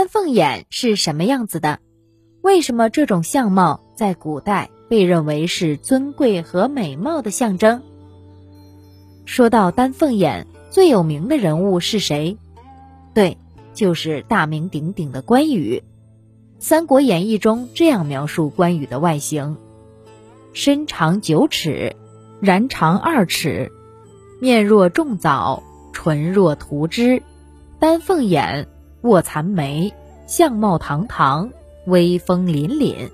丹凤眼是什么样子的？为什么这种相貌在古代被认为是尊贵和美貌的象征？说到丹凤眼，最有名的人物是谁？对，就是大名鼎鼎的关羽。《三国演义》中这样描述关羽的外形：身长九尺，髯长二尺，面若重枣，唇若涂脂，丹凤眼。卧蚕眉，相貌堂堂，威风凛凛。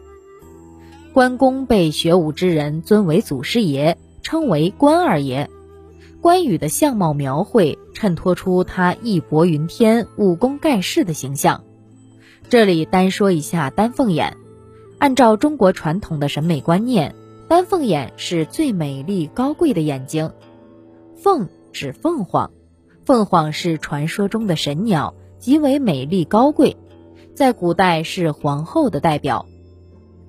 关公被学武之人尊为祖师爷，称为关二爷。关羽的相貌描绘衬托出他义薄云天、武功盖世的形象。这里单说一下丹凤眼。按照中国传统的审美观念，丹凤眼是最美丽高贵的眼睛。凤指凤凰，凤凰是传说中的神鸟。极为美丽高贵，在古代是皇后的代表。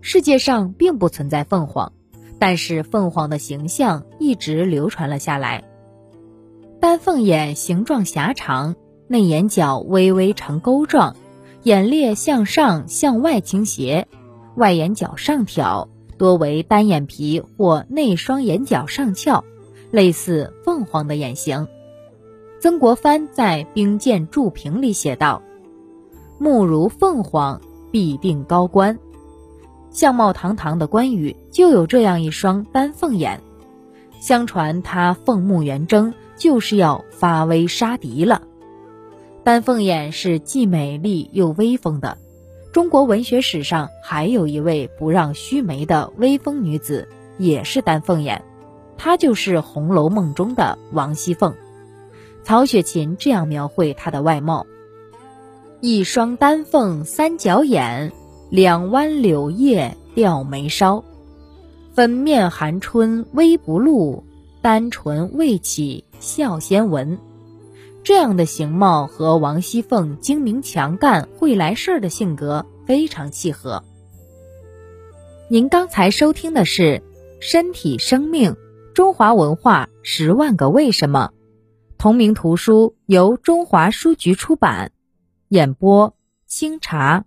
世界上并不存在凤凰，但是凤凰的形象一直流传了下来。丹凤眼形状狭长，内眼角微微呈钩状，眼裂向上向外倾斜，外眼角上挑，多为单眼皮或内双眼角上翘，类似凤凰的眼型。曾国藩在《兵谏注评》里写道：“目如凤凰，必定高官。”相貌堂堂的关羽就有这样一双丹凤眼。相传他凤目圆睁，就是要发威杀敌了。丹凤眼是既美丽又威风的。中国文学史上还有一位不让须眉的威风女子，也是丹凤眼，她就是《红楼梦》中的王熙凤。曹雪芹这样描绘她的外貌：一双丹凤三角眼，两弯柳叶吊眉梢，粉面含春微不露，丹唇未启笑先闻。这样的形貌和王熙凤精明强干、会来事儿的性格非常契合。您刚才收听的是《身体生命：中华文化十万个为什么》。同名图书由中华书局出版，演播清茶。